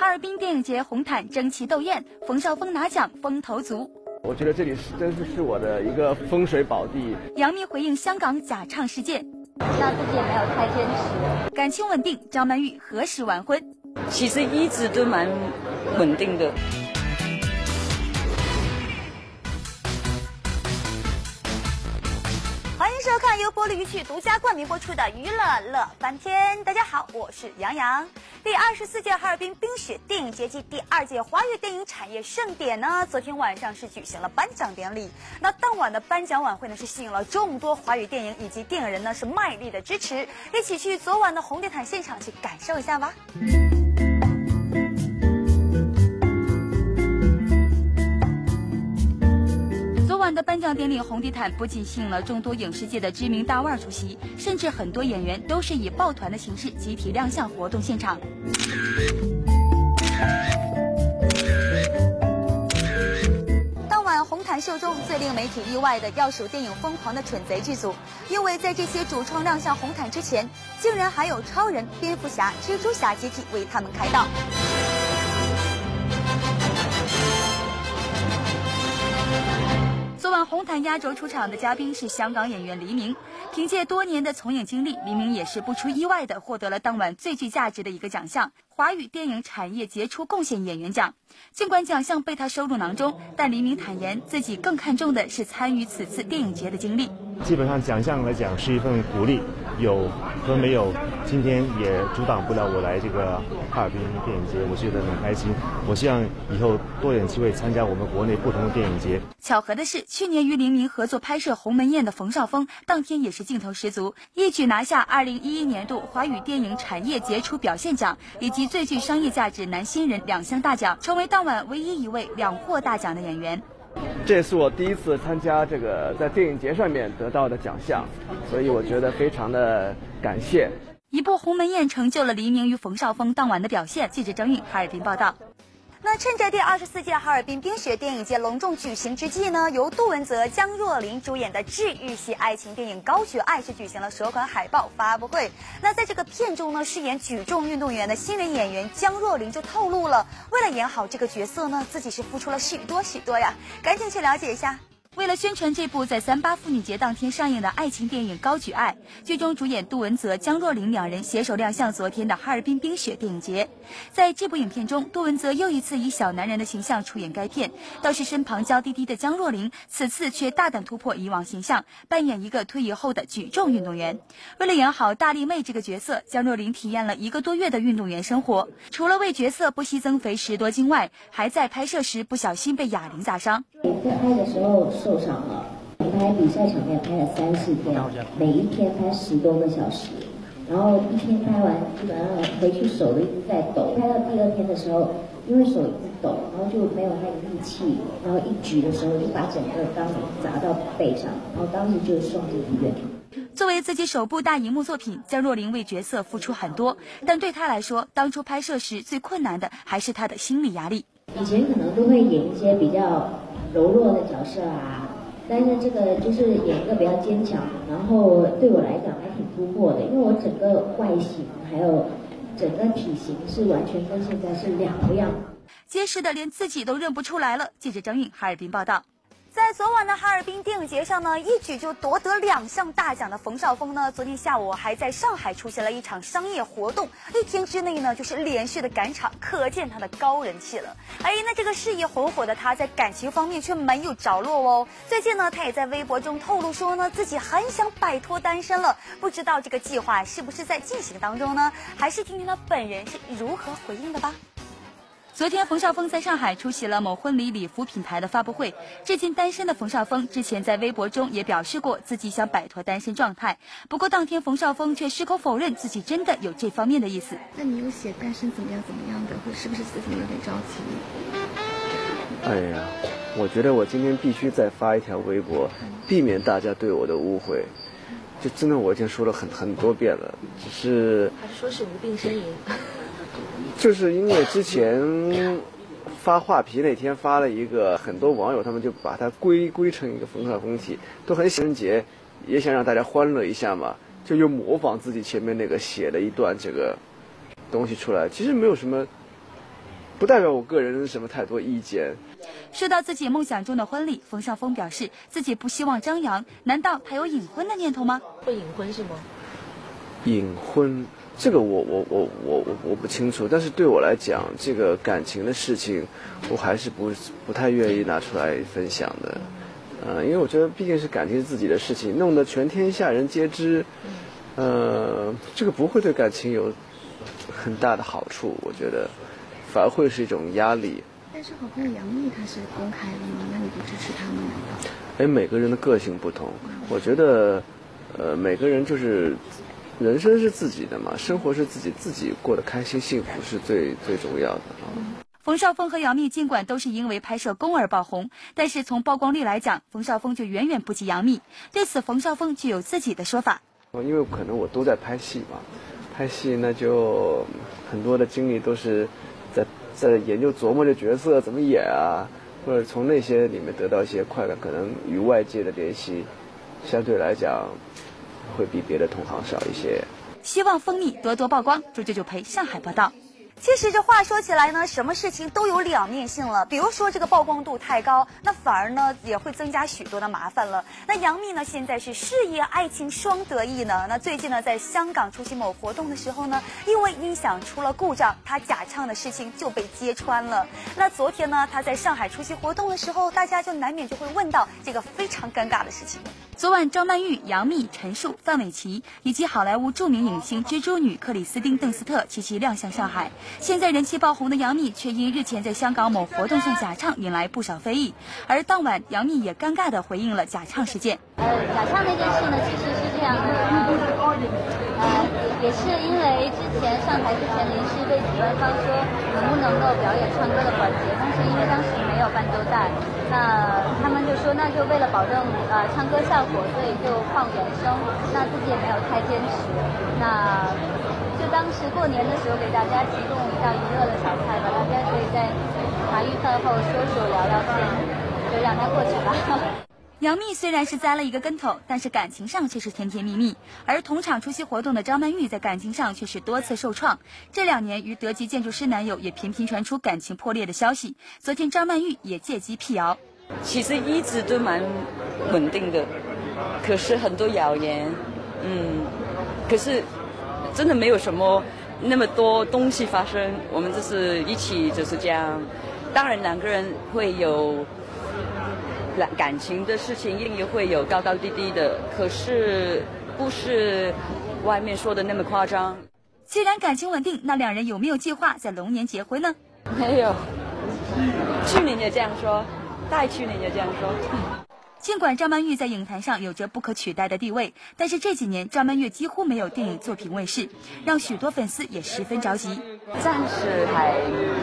哈尔滨电影节红毯争奇斗艳，冯绍峰拿奖风头足。我觉得这里是真是是我的一个风水宝地。杨幂回应香港假唱事件，那自己也没有太坚持。感情稳定，张曼玉何时完婚？其实一直都蛮稳定的。迎收看由玻璃鱼趣独家冠名播出的《娱乐乐翻天》。大家好，我是杨洋。第二十四届哈尔滨冰雪电影节暨第二届华语电影产业盛典呢，昨天晚上是举行了颁奖典礼。那当晚的颁奖晚会呢，是吸引了众多华语电影以及电影人呢，是卖力的支持。一起去昨晚的红地毯现场去感受一下吧。的颁奖典礼红地毯不仅吸引了众多影视界的知名大腕出席，甚至很多演员都是以抱团的形式集体亮相活动现场。当晚红毯秀中最令媒体意外的要数电影《疯狂的蠢贼》剧组，因为在这些主创亮相红毯之前，竟然还有超人、蝙蝠侠、蜘蛛侠集体为他们开道。红毯压轴出场的嘉宾是香港演员黎明，凭借多年的从影经历，黎明也是不出意外的获得了当晚最具价值的一个奖项——华语电影产业杰出贡献演员奖。尽管奖项被他收入囊中，但黎明坦言自己更看重的是参与此次电影节的经历。基本上奖项来讲是一份鼓励，有和没有，今天也阻挡不了我来这个哈尔滨电影节，我觉得很开心。我希望以后多点机会参加我们国内不同的电影节。巧合的是，去年与黎明合作拍摄《鸿门宴》的冯绍峰，当天也是镜头十足，一举拿下2011年度华语电影产业杰出表现奖以及最具商业价值男新人两项大奖，成为当晚唯一一位两获大奖的演员。这也是我第一次参加这个在电影节上面得到的奖项，所以我觉得非常的感谢。一部《鸿门宴》成就了黎明与冯绍峰当晚的表现。记者张韵，哈尔滨报道。那趁着第二十四届哈尔滨冰雪电影节隆重举行之际呢，由杜文泽、江若琳主演的治愈系爱情电影《高举爱》是举行了首款海报发布会。那在这个片中呢，饰演举重运动员的新人演员江若琳就透露了，为了演好这个角色呢，自己是付出了许多许多呀。赶紧去了解一下。为了宣传这部在三八妇女节当天上映的爱情电影《高举爱》，剧中主演杜文泽、江若琳两人携手亮相昨天的哈尔滨冰雪电影节。在这部影片中，杜文泽又一次以小男人的形象出演该片，倒是身旁娇滴滴的江若琳，此次却大胆突破以往形象，扮演一个退役后的举重运动员。为了演好大力妹这个角色，江若琳体验了一个多月的运动员生活，除了为角色不惜增肥十多斤外，还在拍摄时不小心被哑铃砸伤。在拍的时候受伤了，拍比赛场面拍了三四天，每一天拍十多个小时，然后一天拍完基本上回去手都一直在抖。拍到第二天的时候，因为手一直抖，然后就没有那个力气，然后一举的时候就把整个钢笔砸到背上，然后当时就送进医院。作为自己首部大荧幕作品，江若琳为角色付出很多，但对她来说，当初拍摄时最困难的还是她的心理压力。以前可能都会演一些比较。柔弱的角色啊，但是这个就是演一个比较坚强，然后对我来讲还挺突破的，因为我整个外形还有整个体型是完全跟现在是两个样，结实的连自己都认不出来了。记者张韵，哈尔滨报道。在昨晚的哈尔滨电影节上呢，一举就夺得两项大奖的冯绍峰呢，昨天下午还在上海出席了一场商业活动，一天之内呢就是连续的赶场，可见他的高人气了。哎，那这个事业红火的他在感情方面却没有着落哦。最近呢，他也在微博中透露说呢，自己很想摆脱单身了，不知道这个计划是不是在进行当中呢？还是听听他本人是如何回应的吧。昨天，冯绍峰在上海出席了某婚礼礼服品牌的发布会。至今单身的冯绍峰之前在微博中也表示过自己想摆脱单身状态。不过当天，冯绍峰却矢口否认自己真的有这方面的意思。那你有写单身怎么样怎么样的，或是不是自己有点着急？哎呀，我觉得我今天必须再发一条微博，避免大家对我的误会。就真的我已经说了很很多遍了，只是还说是无病呻吟。就是因为之前发画皮那天发了一个，很多网友他们就把它归归成一个冯绍峰体，都很情人节，也想让大家欢乐一下嘛，就又模仿自己前面那个写了一段这个东西出来，其实没有什么不代表我个人什么太多意见。说到自己梦想中的婚礼，冯绍峰表示自己不希望张扬，难道他有隐婚的念头吗？会隐婚是吗？隐婚，这个我我我我我我不清楚。但是对我来讲，这个感情的事情，我还是不不太愿意拿出来分享的。呃，因为我觉得毕竟是感情是自己的事情，弄得全天下人皆知，呃，这个不会对感情有很大的好处。我觉得反而会是一种压力。但是好朋友杨幂她是公开的吗？那你不支持他们吗？哎，每个人的个性不同，我觉得，呃，每个人就是人生是自己的嘛，生活是自己自己过得开心幸福是最最重要的啊。冯绍峰和杨幂尽管都是因为拍摄宫而爆红，但是从曝光率来讲，冯绍峰就远远不及杨幂。对此，冯绍峰就有自己的说法。因为可能我都在拍戏嘛，拍戏那就很多的精力都是在在研究琢磨这角色怎么演啊，或者从那些里面得到一些快感，可能与外界的联系相对来讲会比别的同行少一些。希望蜂蜜多多曝光。朱九九陪上海报道。其实这话说起来呢，什么事情都有两面性了。比如说这个曝光度太高，那反而呢也会增加许多的麻烦了。那杨幂呢现在是事业爱情双得意呢。那最近呢在香港出席某活动的时候呢，因为音响出了故障，她假唱的事情就被揭穿了。那昨天呢她在上海出席活动的时候，大家就难免就会问到这个非常尴尬的事情。昨晚张曼玉、杨幂、陈数、范玮琪以及好莱坞著名影星蜘蛛女克里斯汀·邓斯特齐齐亮相上海。现在人气爆红的杨幂，却因日前在香港某活动上假唱，引来不少非议。而当晚，杨幂也尴尬地回应了假唱事件。呃，假唱那件事呢，其实是这样的，呃，也是因为之前上台之前临时被主办方说能不能够表演唱歌的环节，但是因为当时没有伴奏带，那他们就说那就为了保证呃唱歌效果，所以就放原声，那自己也没有太坚持，那。当时过年的时候，给大家提供一道娱乐的小菜吧，大家可以在茶余饭后说说聊聊天，就让它过去吧。杨幂虽然是栽了一个跟头，但是感情上却是甜甜蜜蜜。而同场出席活动的张曼玉在感情上却是多次受创。这两年与德籍建筑师男友也频频传出感情破裂的消息。昨天张曼玉也借机辟谣，其实一直都蛮稳定的，可是很多谣言，嗯，可是。真的没有什么那么多东西发生，我们就是一起就是这样。当然两个人会有感感情的事情，一定也会有高高低低的，可是不是外面说的那么夸张。既然感情稳定，那两人有没有计划在龙年结婚呢？没有，去年也这样说，大去年也这样说。尽管张曼玉在影坛上有着不可取代的地位，但是这几年张曼玉几乎没有电影作品问世，让许多粉丝也十分着急。暂时还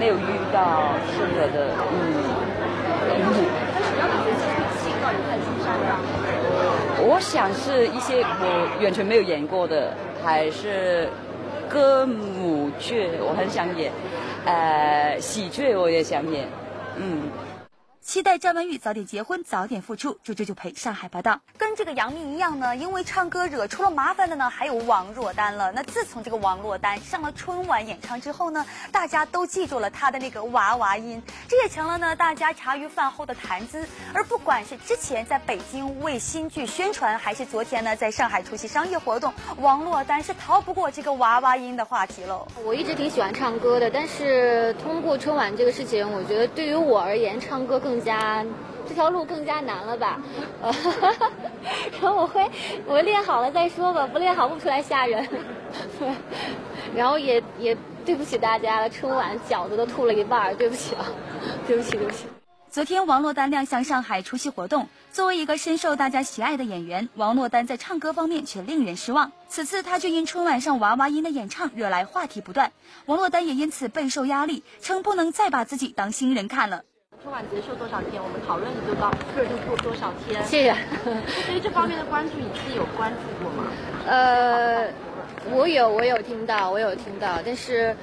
没有遇到适合的嗯。我想是一些我完全没有演过的，还是歌舞剧，我很想演，呃，喜剧我也想演，嗯。期待张曼玉早点结婚，早点复出。朱九九陪上海报道。跟这个杨幂一样呢，因为唱歌惹出了麻烦的呢，还有王珞丹了。那自从这个王珞丹上了春晚演唱之后呢，大家都记住了她的那个娃娃音，这也成了呢大家茶余饭后的谈资。而不管是之前在北京为新剧宣传，还是昨天呢在上海出席商业活动，王珞丹是逃不过这个娃娃音的话题喽。我一直挺喜欢唱歌的，但是通过春晚这个事情，我觉得对于我而言，唱歌更。更加这条路更加难了吧？然后我会我练好了再说吧，不练好不出来吓人。对 然后也也对不起大家了，春晚饺子都吐了一半，对不起啊，对不起对不起。昨天王珞丹亮相上海出席活动，作为一个深受大家喜爱的演员，王珞丹在唱歌方面却令人失望。此次她就因春晚上娃娃音的演唱惹来话题不断，王珞丹也因此备受压力，称不能再把自己当新人看了。春晚结束多少天，我们讨论的就到热度过多少天。谢谢。对于这方面的关注，你自己有关注过吗？呃，我有，我有听到，我有听到，但是，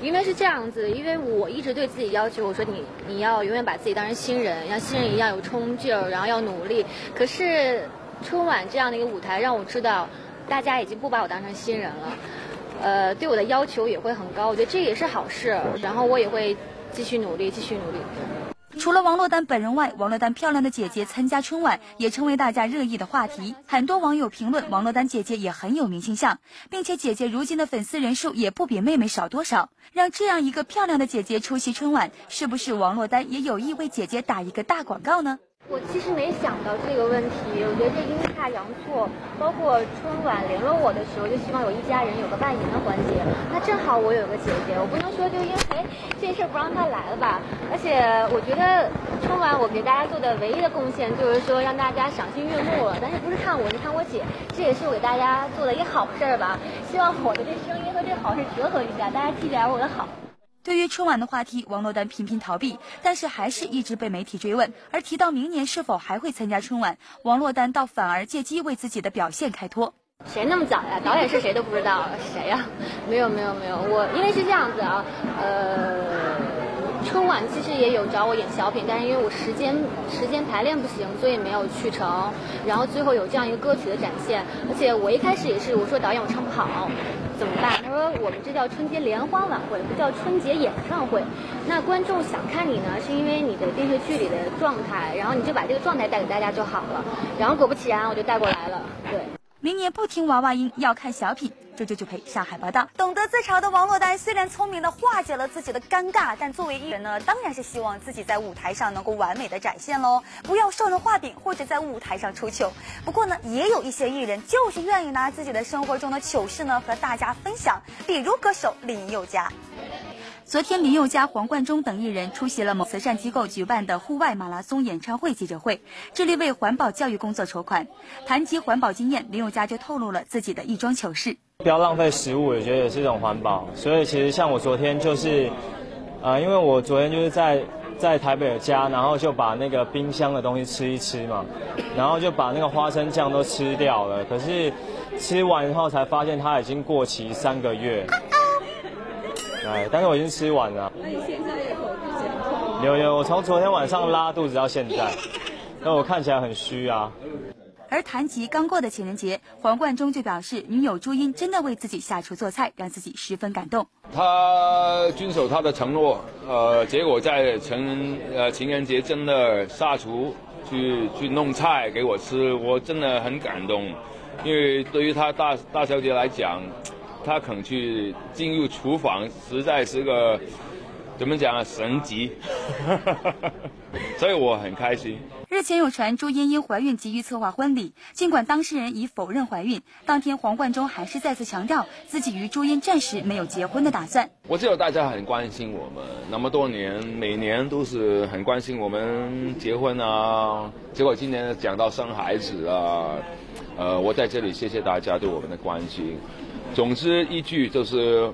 因为是这样子，因为我一直对自己要求，我说你你要永远把自己当成新人，像新人一样有冲劲儿，然后要努力。可是春晚这样的一个舞台，让我知道，大家已经不把我当成新人了，呃，对我的要求也会很高，我觉得这也是好事。然后我也会。继续努力，继续努力。除了王珞丹本人外，王珞丹漂亮的姐姐参加春晚也成为大家热议的话题。很多网友评论王珞丹姐姐也很有明星相，并且姐姐如今的粉丝人数也不比妹妹少多少。让这样一个漂亮的姐姐出席春晚，是不是王珞丹也有意为姐姐打一个大广告呢？我其实没想到这个问题，我觉得这阴差阳错，包括春晚联络我的时候，就希望有一家人有个拜年的环节。那正好我有个姐姐，我不能说就因为这事不让她来了吧。而且我觉得春晚我给大家做的唯一的贡献就是说让大家赏心悦目了。但是不是看我，是看我姐，这也是我给大家做的一好事儿吧。希望我的这声音和这好事折合一下，大家记点我的好。对于春晚的话题，王珞丹频频逃避，但是还是一直被媒体追问。而提到明年是否还会参加春晚，王珞丹倒反而借机为自己的表现开脱。谁那么早呀？导演是谁都不知道，谁呀？没有没有没有，我因为是这样子啊，呃。春晚其实也有找我演小品，但是因为我时间时间排练不行，所以没有去成。然后最后有这样一个歌曲的展现，而且我一开始也是我说导演我唱不好，怎么办？他说我们这叫春节联欢晚会，不叫春节演唱会。那观众想看你呢，是因为你的电视剧里的状态，然后你就把这个状态带给大家就好了。然后果不其然，我就带过来了。对，明年不听娃娃音，要看小品。这就就陪上海报道。懂得自嘲的王珞丹虽然聪明的化解了自己的尴尬，但作为艺人呢，当然是希望自己在舞台上能够完美的展现喽，不要受人画饼或者在舞台上出糗。不过呢，也有一些艺人就是愿意拿自己的生活中的糗事呢和大家分享，比如歌手林宥嘉。昨天，林宥嘉、黄贯中等艺人出席了某慈善机构举办的户外马拉松演唱会记者会，致力为环保教育工作筹款。谈及环保经验，林宥嘉就透露了自己的一桩糗事。不要浪费食物，我觉得也是一种环保。所以其实像我昨天就是，呃，因为我昨天就是在在台北的家，然后就把那个冰箱的东西吃一吃嘛，然后就把那个花生酱都吃掉了。可是吃完以后才发现它已经过期三个月。哎，但是我已经吃完了。那你现在有口肚有有，我从昨天晚上拉肚子到现在，那我看起来很虚啊。而谈及刚过的情人节，黄贯中就表示，女友朱茵真的为自己下厨做菜，让自己十分感动。他遵守他的承诺，呃，结果在情呃情人节真的下厨去去弄菜给我吃，我真的很感动，因为对于他大大小姐来讲。他肯去进入厨房，实在是个怎么讲啊，神级，所以我很开心。日前有传朱茵因怀孕急于策划婚礼，尽管当事人已否认怀孕，当天黄贯中还是再次强调自己与朱茵暂时没有结婚的打算。我知道大家很关心我们，那么多年，每年都是很关心我们结婚啊，结果今年讲到生孩子啊，呃，我在这里谢谢大家对我们的关心。总之一句就是，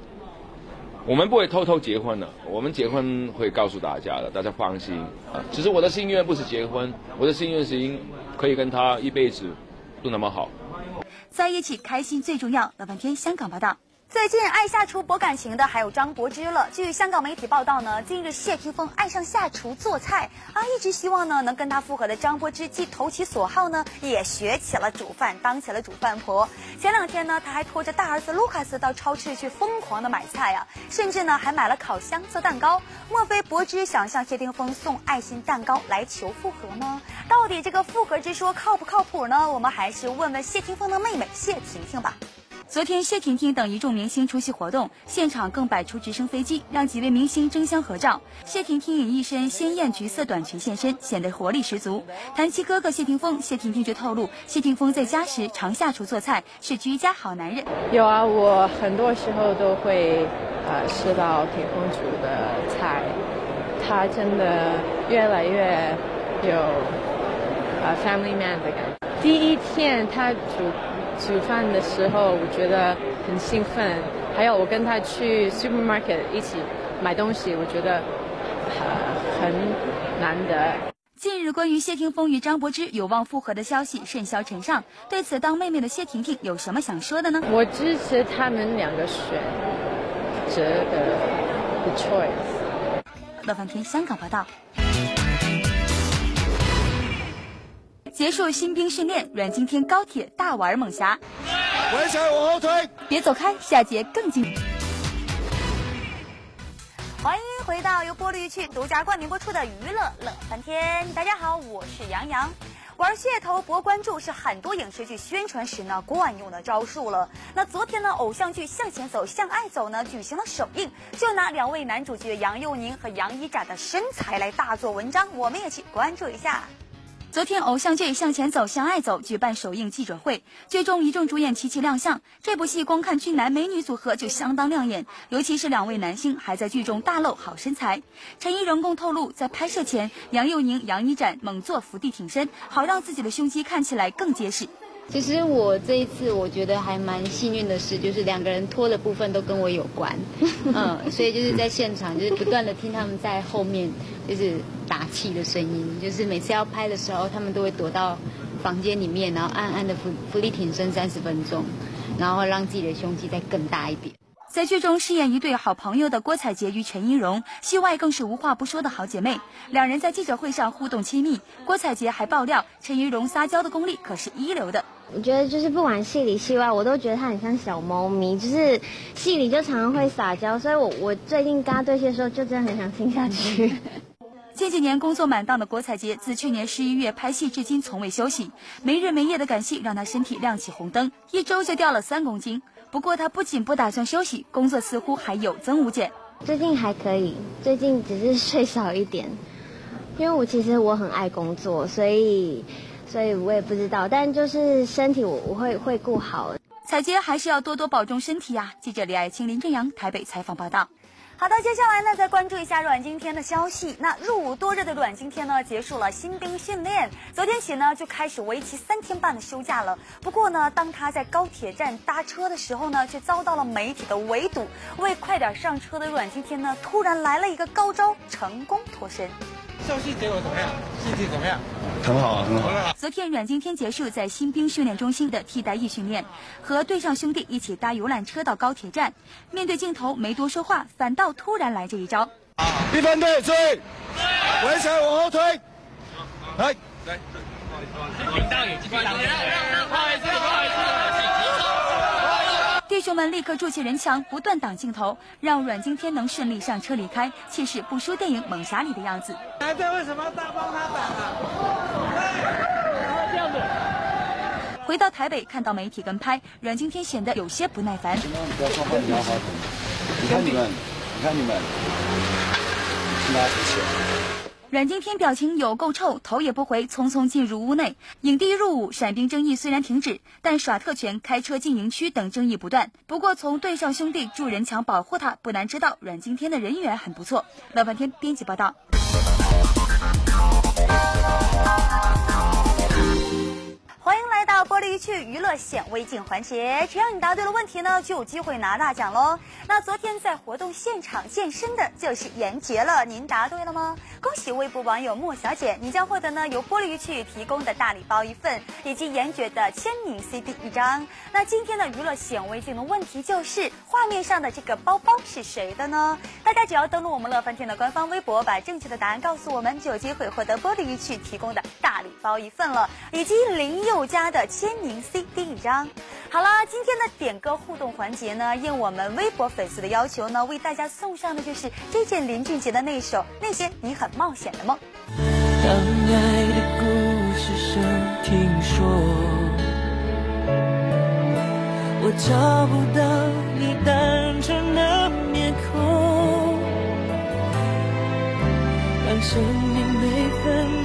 我们不会偷偷结婚的，我们结婚会告诉大家的，大家放心啊。其实我的心愿不是结婚，我的心愿是因可以跟他一辈子都那么好，在一起开心最重要。老半天香港报道。最近爱下厨博感情的还有张柏芝了。据香港媒体报道呢，近日谢霆锋爱上下厨做菜啊，一直希望呢能跟他复合的张柏芝既投其所好呢，也学起了煮饭，当起了煮饭婆。前两天呢，他还拖着大儿子卢卡斯到超市去疯狂的买菜啊，甚至呢还买了烤箱做蛋糕。莫非柏芝想向谢霆锋送爱心蛋糕来求复合吗？到底这个复合之说靠不靠谱呢？我们还是问问谢霆锋的妹妹谢婷婷吧。昨天，谢婷婷等一众明星出席活动，现场更摆出直升飞机，让几位明星争相合照。谢婷婷以一身鲜艳橘色短裙现身，显得活力十足。谈起哥哥谢霆锋，谢婷婷就透露，谢霆锋在家时常下厨做菜，是居家好男人。有啊，我很多时候都会呃吃到霆锋煮的菜，他真的越来越有呃 family man 的感觉。第一天他煮。煮饭的时候，我觉得很兴奋。还有，我跟他去 supermarket 一起买东西，我觉得很难得。近日，关于谢霆锋与张柏芝有望复合的消息甚嚣尘上。对此，当妹妹的谢婷婷有什么想说的呢？我支持他们两个选择的 choice。乐翻天香港报道。结束新兵训练，阮经天高铁大玩猛侠。围起来往后推，别走开，下节更精彩。欢迎回到由玻璃鱼趣独家冠名播出的娱乐乐翻天。大家好，我是杨洋。玩噱头博关注是很多影视剧宣传时呢惯用的招数了。那昨天呢，偶像剧《向前走，向爱走》呢举行了首映，就拿两位男主角杨佑宁和杨一展的身材来大做文章，我们也去关注一下。昨天，偶像剧《向前走，向爱走》举办首映记者会，剧中一众主演齐齐亮相。这部戏光看俊男美女组合就相当亮眼，尤其是两位男星还在剧中大露好身材。陈怡蓉共透露，在拍摄前，杨佑宁、杨一展猛做伏地挺身，好让自己的胸肌看起来更结实。其实我这一次我觉得还蛮幸运的是，就是两个人拖的部分都跟我有关，嗯，所以就是在现场就是不断的听他们在后面就是打气的声音，就是每次要拍的时候，他们都会躲到房间里面，然后暗暗的浮浮力挺身三十分钟，然后让自己的胸肌再更大一点。在剧中饰演一对好朋友的郭采洁与陈怡蓉，戏外更是无话不说的好姐妹。两人在记者会上互动亲密，郭采洁还爆料陈怡蓉撒娇的功力可是一流的。我觉得就是不管戏里戏外，我都觉得她很像小猫咪，就是戏里就常常会撒娇，所以我我最近跟她对戏的时候，就真的很想亲下去。近几年工作满档的郭采洁，自去年十一月拍戏至今从未休息，没日没夜的赶戏让她身体亮起红灯，一周就掉了三公斤。不过他不仅不打算休息，工作似乎还有增无减。最近还可以，最近只是 睡少一点，因为我其实我很爱工作，所以。所以我也不知道，但就是身体我我会会顾好。彩娟还是要多多保重身体呀。记者李爱青、林正阳台北采访报道。好的，接下来呢，再关注一下阮经天的消息。那入伍多日的阮经天呢，结束了新兵训练，昨天起呢，就开始为期三天半的休假了。不过呢，当他在高铁站搭车的时候呢，却遭到了媒体的围堵。为快点上车的阮经天呢，突然来了一个高招，成功脱身。校训结果怎么样？心情怎么样？很好，很好。昨天阮经天结束在新兵训练中心的替代役训练，和队上兄弟一起搭游览车到高铁站。面对镜头没多说话，反倒突然来这一招。一分队注意，围起来往后推。来，来。弟兄们立刻筑起人墙，不断挡镜头，让阮经天能顺利上车离开，气势不输电影《猛侠》里的样子。哎，这为什么大帮他挡啊？这样子。回到台北，看到媒体跟拍，阮经天显得有些不耐烦。你好你看你们，你看你们，拿出去。阮经天表情有够臭，头也不回，匆匆进入屋内。影帝入伍，闪兵争议虽然停止，但耍特权、开车进营区等争议不断。不过，从队上兄弟助人墙保护他，不难知道阮经天的人缘很不错。乐半天编辑报道。欢迎来到玻璃鱼趣娱乐显微镜环节，只要你答对了问题呢，就有机会拿大奖喽。那昨天在活动现场健身的就是严爵了，您答对了吗？恭喜微博网友莫小姐，你将获得呢由玻璃鱼趣提供的大礼包一份，以及严爵的签名 CD 一张。那今天的娱乐显微镜的问题就是，画面上的这个包包是谁的呢？大家只要登录我们乐翻天的官方微博，把正确的答案告诉我们，就有机会获得玻璃鱼趣提供的大礼包一份了，以及林宥嘉的签名 CD 一张。好了，今天的点歌互动环节呢，应我们微博粉丝的要求呢，为大家送上的就是这件林俊杰的那首《那些你很冒险的梦》。当爱的故事声听说，我找不到你单纯的面孔，当生命每分